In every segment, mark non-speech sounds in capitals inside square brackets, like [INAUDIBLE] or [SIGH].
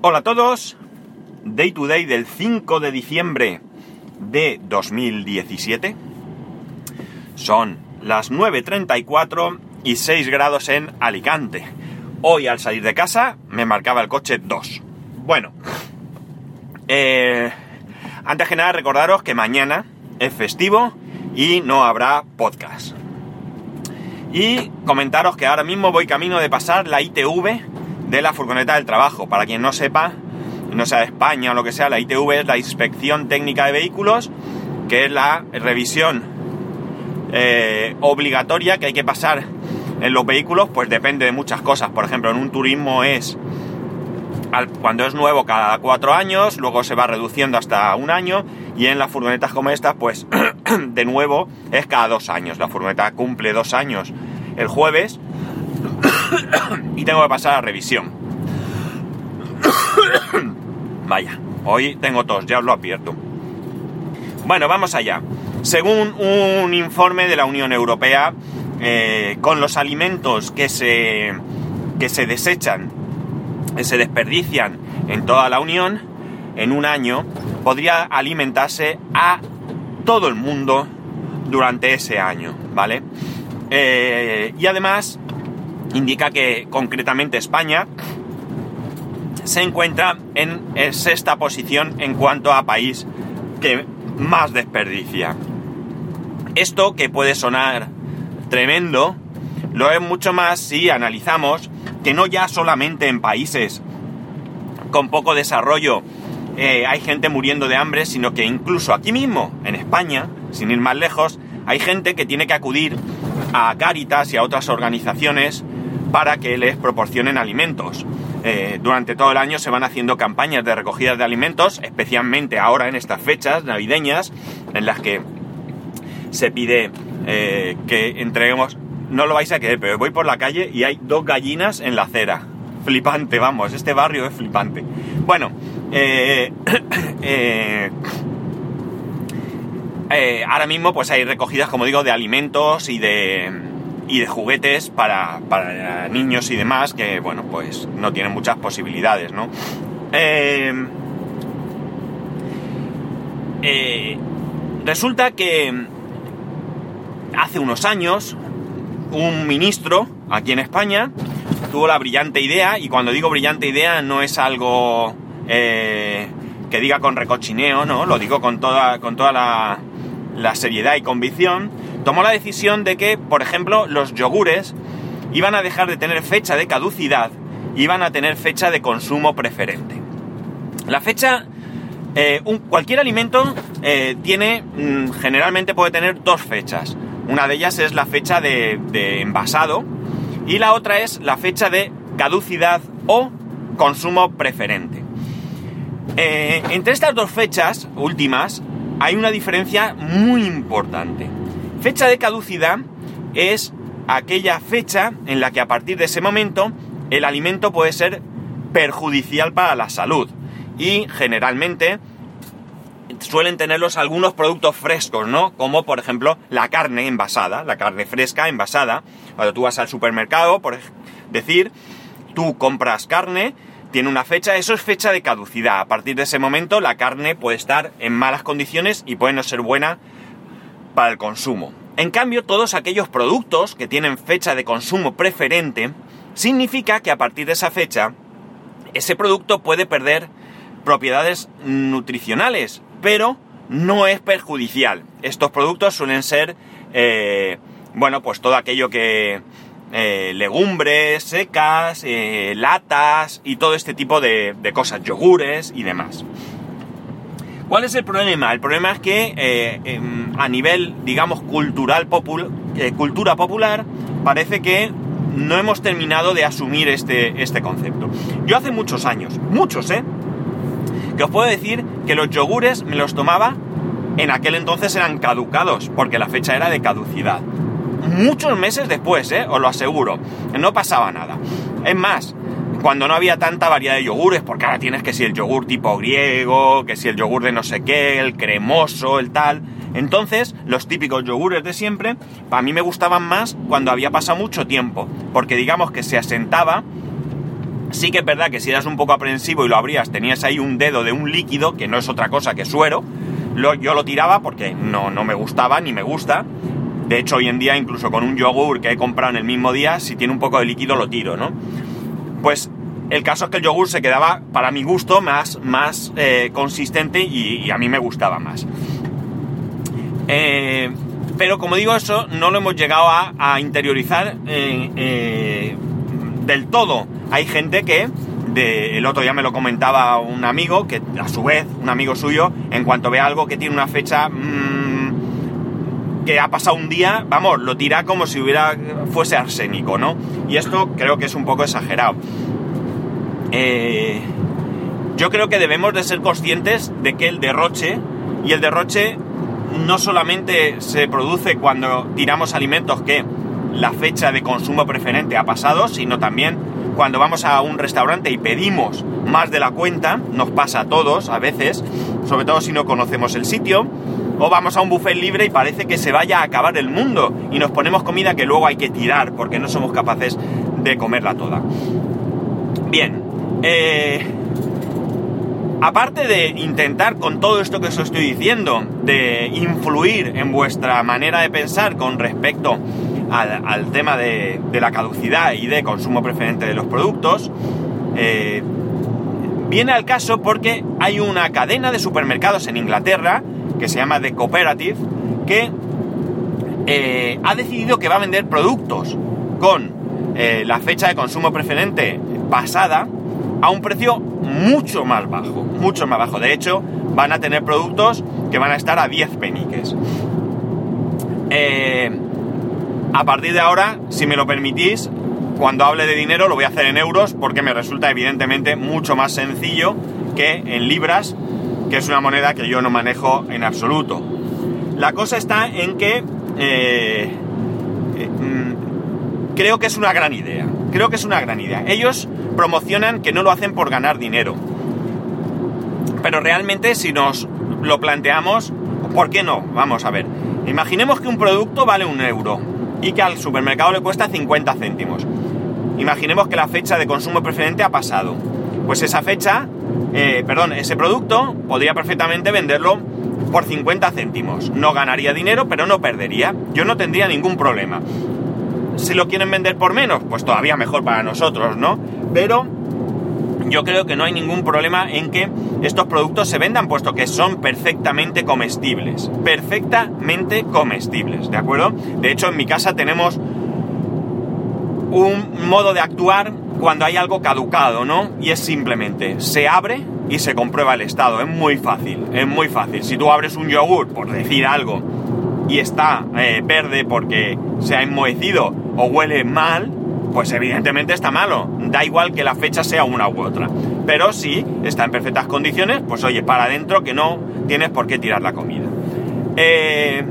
Hola a todos, Day to Day del 5 de diciembre de 2017. Son las 9.34 y 6 grados en Alicante. Hoy al salir de casa me marcaba el coche 2. Bueno, eh, antes que nada recordaros que mañana es festivo y no habrá podcast. Y comentaros que ahora mismo voy camino de pasar la ITV de la furgoneta del trabajo. Para quien no sepa, no sea de España o lo que sea, la ITV es la Inspección Técnica de Vehículos, que es la revisión eh, obligatoria que hay que pasar en los vehículos, pues depende de muchas cosas. Por ejemplo, en un turismo es cuando es nuevo cada cuatro años, luego se va reduciendo hasta un año, y en las furgonetas como estas, pues [CLEARS THROAT] de nuevo es cada dos años. La furgoneta cumple dos años el jueves y tengo que pasar a revisión. Vaya, hoy tengo tos, ya os lo advierto. Bueno, vamos allá. Según un informe de la Unión Europea, eh, con los alimentos que se, que se desechan, que se desperdician en toda la Unión, en un año podría alimentarse a todo el mundo durante ese año, ¿vale? Eh, y además indica que concretamente España se encuentra en sexta posición en cuanto a país que más desperdicia. Esto que puede sonar tremendo, lo es mucho más si analizamos que no ya solamente en países con poco desarrollo eh, hay gente muriendo de hambre, sino que incluso aquí mismo, en España, sin ir más lejos, hay gente que tiene que acudir a Cáritas y a otras organizaciones para que les proporcionen alimentos. Eh, durante todo el año se van haciendo campañas de recogida de alimentos, especialmente ahora en estas fechas navideñas, en las que se pide eh, que entreguemos... No lo vais a creer, pero voy por la calle y hay dos gallinas en la acera. Flipante, vamos, este barrio es flipante. Bueno, eh, [COUGHS] ahora mismo pues hay recogidas, como digo, de alimentos y de, y de juguetes para, para, niños y demás que, bueno, pues no tienen muchas posibilidades, ¿no? Eh, eh, resulta que hace unos años un ministro aquí en España tuvo la brillante idea, y cuando digo brillante idea no es algo eh, que diga con recochineo, no, lo digo con toda, con toda la, la seriedad y convicción, tomó la decisión de que, por ejemplo, los yogures iban a dejar de tener fecha de caducidad y iban a tener fecha de consumo preferente. La fecha, eh, cualquier alimento eh, tiene, mm, generalmente puede tener dos fechas. Una de ellas es la fecha de, de envasado y la otra es la fecha de caducidad o consumo preferente. Eh, entre estas dos fechas últimas hay una diferencia muy importante. Fecha de caducidad es aquella fecha en la que a partir de ese momento el alimento puede ser perjudicial para la salud y generalmente suelen tenerlos algunos productos frescos, ¿no? Como por ejemplo la carne envasada, la carne fresca envasada. Cuando tú vas al supermercado, por decir, tú compras carne, tiene una fecha, eso es fecha de caducidad. A partir de ese momento la carne puede estar en malas condiciones y puede no ser buena para el consumo. En cambio, todos aquellos productos que tienen fecha de consumo preferente, significa que a partir de esa fecha, ese producto puede perder propiedades nutricionales, pero no es perjudicial. Estos productos suelen ser, eh, bueno, pues todo aquello que... Eh, legumbres secas, eh, latas y todo este tipo de, de cosas, yogures y demás. ¿Cuál es el problema? El problema es que eh, em, a nivel, digamos, cultural eh, cultura popular, parece que no hemos terminado de asumir este, este concepto. Yo hace muchos años, muchos, ¿eh? Que os puedo decir que los yogures me los tomaba, en aquel entonces eran caducados, porque la fecha era de caducidad. Muchos meses después, ¿eh? Os lo aseguro. No pasaba nada. Es más, cuando no había tanta variedad de yogures, porque ahora tienes que si el yogur tipo griego, que si el yogur de no sé qué, el cremoso, el tal. Entonces, los típicos yogures de siempre, para mí me gustaban más cuando había pasado mucho tiempo, porque digamos que se asentaba Sí que es verdad que si eras un poco aprensivo y lo abrías, tenías ahí un dedo de un líquido, que no es otra cosa que suero. yo lo tiraba porque no, no me gustaba ni me gusta. De hecho, hoy en día, incluso con un yogur que he comprado en el mismo día, si tiene un poco de líquido lo tiro, ¿no? Pues el caso es que el yogur se quedaba, para mi gusto, más, más eh, consistente y, a mí me gustaba más. Eh, pero como digo, eso no lo hemos llegado a, interiorizar eh, del todo. Hay gente que, el otro día me lo comentaba un amigo, que a su vez, un amigo suyo, en cuanto ve algo que tiene una fecha mm, que ha pasado un día, vamos, lo tira como si hubiera fuese arsénico, ¿no? Y esto creo que es un poco exagerado. Eh, yo creo que debemos de ser conscientes de que el derroche, y el derroche no solamente se produce cuando tiramos alimentos que la fecha de consumo preferente ha pasado, sino también cuando vamos a un restaurante y pedimos más de la cuenta, nos pasa a todos a veces, sobre todo si no conocemos el sitio, o vamos a un buffet libre y parece que se vaya a acabar el mundo y nos ponemos comida que luego hay que tirar porque no somos capaces de comerla toda. Bien, eh, aparte de intentar con todo esto que os estoy diciendo, de influir en vuestra manera de pensar con respecto al, tema de, la caducidad y de consumo preferente de los productos, eh, viene al caso porque hay una cadena de supermercados en Inglaterra que se llama The Cooperative que eh, ha decidido que va a vender productos con la fecha de consumo preferente pasada a un precio mucho más bajo, mucho más bajo. De hecho, van a tener productos que van a estar a 10 peniques. Eh, a partir de ahora, si me lo permitís, cuando hable de dinero lo voy a hacer en euros porque me resulta evidentemente mucho más sencillo que en libras, que es una moneda que yo no manejo en absoluto. La cosa está en que eh, eh, mm, creo que es una gran idea. Creo que es una gran idea. Ellos promocionan que no lo hacen por ganar dinero. Pero realmente si nos lo planteamos, ¿por qué no? Vamos a ver. Imaginemos que un producto vale un euro y que al supermercado le cuesta 50 céntimos. Imaginemos que la fecha de consumo preferente ha pasado. Pues esa fecha, eh, perdón, ese producto podría perfectamente venderlo por 50 céntimos. No ganaría dinero, pero no perdería. Yo no tendría ningún problema. Si lo quieren vender por menos, pues todavía mejor para nosotros, ¿no? Pero yo creo que no hay ningún problema en que estos productos se vendan, puesto que son perfectamente comestibles. Perfectamente comestibles, ¿de acuerdo? De hecho, en mi casa tenemos un modo de actuar cuando hay algo caducado, ¿no? Y es simplemente, se abre y se comprueba el estado. Es muy fácil, es muy fácil. Si tú abres un yogur, por decir algo, y está eh, verde porque se ha enmohecido o huele mal, pues evidentemente está malo. Da igual que la fecha sea una u otra. Pero si está en perfectas condiciones, pues oye, para adentro que no tienes por qué tirar la comida. Eh,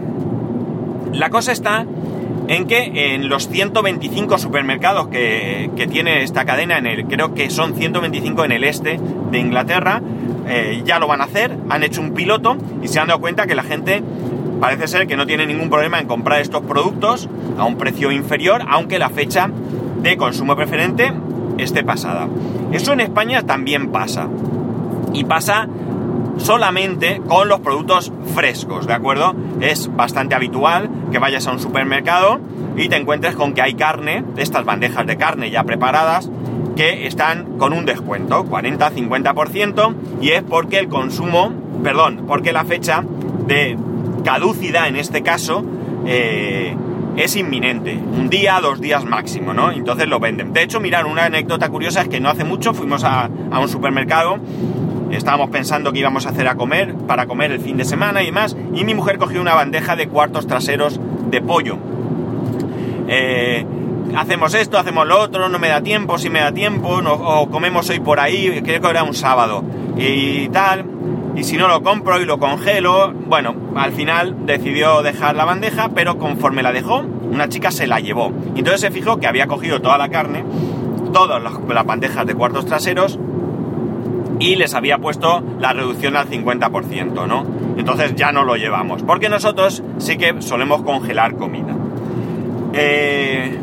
la cosa está en que en los 125 supermercados que, tiene esta cadena, en el, creo que son 125 en el este de Inglaterra, eh, ya lo van a hacer, han hecho un piloto y se han dado cuenta que la gente parece ser que no tiene ningún problema en comprar estos productos a un precio inferior, aunque la fecha de consumo preferente esté pasada. Eso en España también pasa. Y pasa solamente con los productos frescos, ¿de acuerdo? Es bastante habitual que vayas a un supermercado y te encuentres con que hay carne, estas bandejas de carne ya preparadas, que están con un descuento, 40-50%, y es porque el consumo, perdón, porque la fecha de caducidad en este caso eh, es inminente, un día, dos días máximo, ¿no? Entonces lo venden. De hecho, mirar, una anécdota curiosa es que no hace mucho fuimos a, un supermercado, estábamos pensando que íbamos a hacer a comer, para comer el fin de semana y demás, y mi mujer cogió una bandeja de cuartos traseros de pollo. Eh, hacemos esto, hacemos lo otro, no me da tiempo, si me da tiempo, no, o comemos hoy por ahí, creo que era un sábado, y tal y si no lo compro y lo congelo, bueno, al final decidió dejar la bandeja, pero conforme la dejó, una chica se la llevó. Entonces se fijó que había cogido toda la carne, todas las, bandejas de cuartos traseros, y les había puesto la reducción al 50%, ¿no? Entonces ya no lo llevamos, porque nosotros sí que solemos congelar comida. Eh,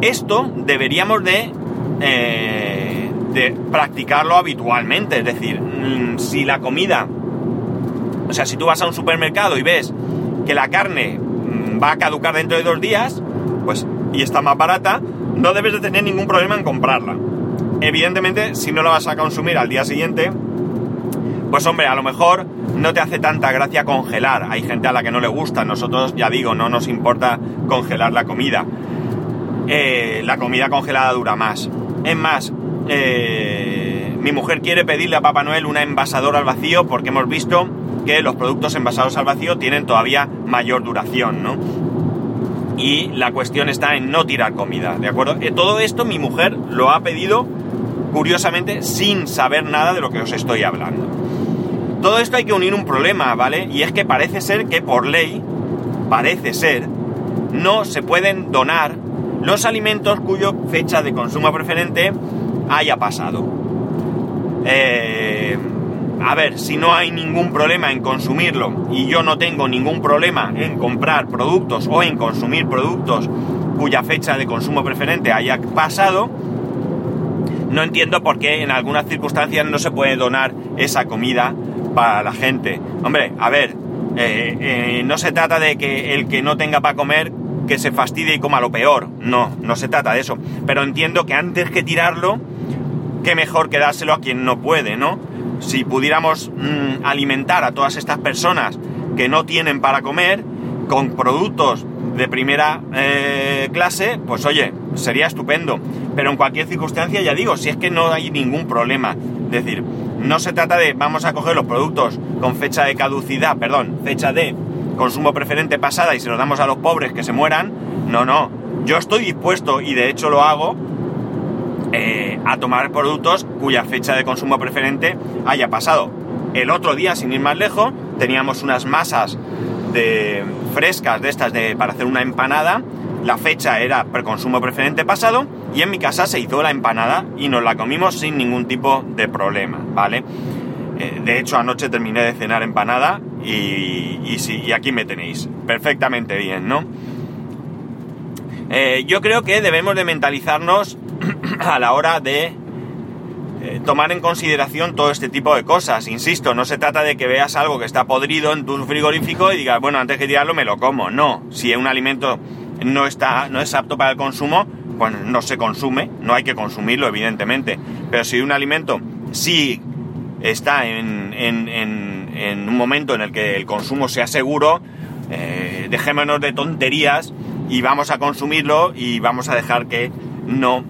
esto deberíamos de eh, de practicarlo habitualmente. Es decir, mm, si la comida, o sea, si tú vas a un supermercado y ves que la carne mm, va a caducar dentro de dos días, pues, y está más barata, no debes de tener ningún problema en comprarla. Evidentemente, si no la vas a consumir al día siguiente, pues hombre, a lo mejor no te hace tanta gracia congelar. Hay gente a la que no le gusta. Nosotros, ya digo, no nos importa congelar la comida. Eh, la comida congelada dura más. Es más, eh, mi mujer quiere pedirle a Papá Noel una envasadora al vacío porque hemos visto que los productos envasados al vacío tienen todavía mayor duración, ¿no? Y la cuestión está en no tirar comida, ¿de acuerdo? Eh, todo esto mi mujer lo ha pedido curiosamente sin saber nada de lo que os estoy hablando. Todo esto hay que unir un problema, ¿vale? Y es que parece ser que por ley, parece ser, no se pueden donar los alimentos cuyo fecha de consumo preferente haya pasado. Eh, a ver, si no hay ningún problema en consumirlo y yo no tengo ningún problema en comprar productos o en consumir productos cuya fecha de consumo preferente haya pasado, no entiendo por qué en algunas circunstancias no se puede donar esa comida para la gente. Hombre, a ver, eh, eh, no se trata de que el que no tenga para comer que se fastidie y coma lo peor. No, no se trata de eso. Pero entiendo que antes que tirarlo, qué mejor que dárselo a quien no puede, ¿no? Si pudiéramos mm, alimentar a todas estas personas que no tienen para comer con productos de primera eh, clase, pues oye, sería estupendo. Pero en cualquier circunstancia, ya digo, si es que no hay ningún problema. Es decir, no se trata de vamos a coger los productos con fecha de caducidad, perdón, fecha de consumo preferente pasada y se los damos a los pobres que se mueran. No, no. Yo estoy dispuesto, y de hecho lo hago, eh, a tomar productos cuya fecha de consumo preferente haya pasado. El otro día, sin ir más lejos, teníamos unas masas de frescas de estas de, para hacer una empanada. La fecha era preconsumo preferente pasado y en mi casa se hizo la empanada y nos la comimos sin ningún tipo de problema, ¿vale? Eh, de hecho, anoche terminé de cenar empanada y, y, aquí me tenéis. Perfectamente bien, ¿no? Eh, yo creo que debemos de mentalizarnos [CLEARS THROAT] a la hora de eh, tomar en consideración todo este tipo de cosas. Insisto, no se trata de que veas algo que está podrido en tu frigorífico y digas, bueno, antes que tirarlo me lo como. No, si un alimento no, está, no es apto para el consumo, pues no se consume, no hay que consumirlo, evidentemente. Pero si un alimento sí está en, un momento en el que el consumo sea seguro, eh, dejémonos de tonterías y vamos a consumirlo y vamos a dejar que no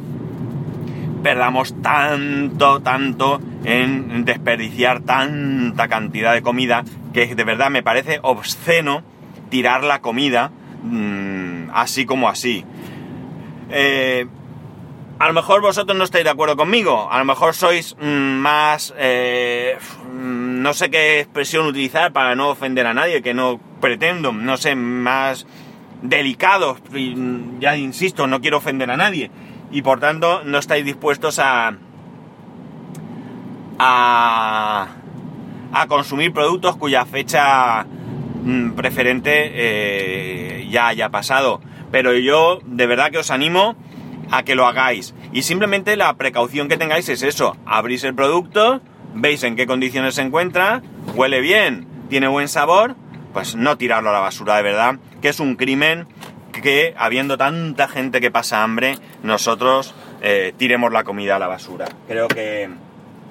perdamos tanto, tanto en desperdiciar tanta cantidad de comida que de verdad me parece obsceno tirar la comida mmm, así como así. Eh, a lo mejor vosotros no estáis de acuerdo conmigo, a lo mejor sois mmm, más... Eh, no sé qué expresión utilizar para no ofender a nadie, que no pretendo, no sé, más delicados, ya insisto, no quiero ofender a nadie y por tanto no estáis dispuestos a, a, a consumir productos cuya fecha mm, preferente eh, ya haya pasado. Pero yo de verdad que os animo a que lo hagáis. Y simplemente la precaución que tengáis es eso. Abrís el producto, veis en qué condiciones se encuentra, huele bien, tiene buen sabor, pues no tirarlo a la basura de verdad, que es un crimen que habiendo tanta gente que pasa hambre, nosotros eh, tiremos la comida a la basura. Creo que,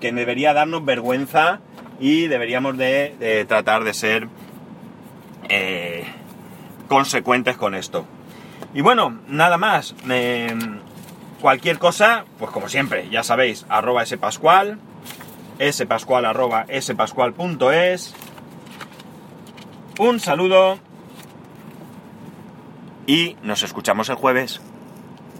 debería darnos vergüenza y deberíamos de, tratar de ser eh, consecuentes con esto. Y bueno, nada más. cualquier cosa, pues como siempre, ya sabéis, arroba spascual, spascual arroba. Un saludo y nos escuchamos el jueves.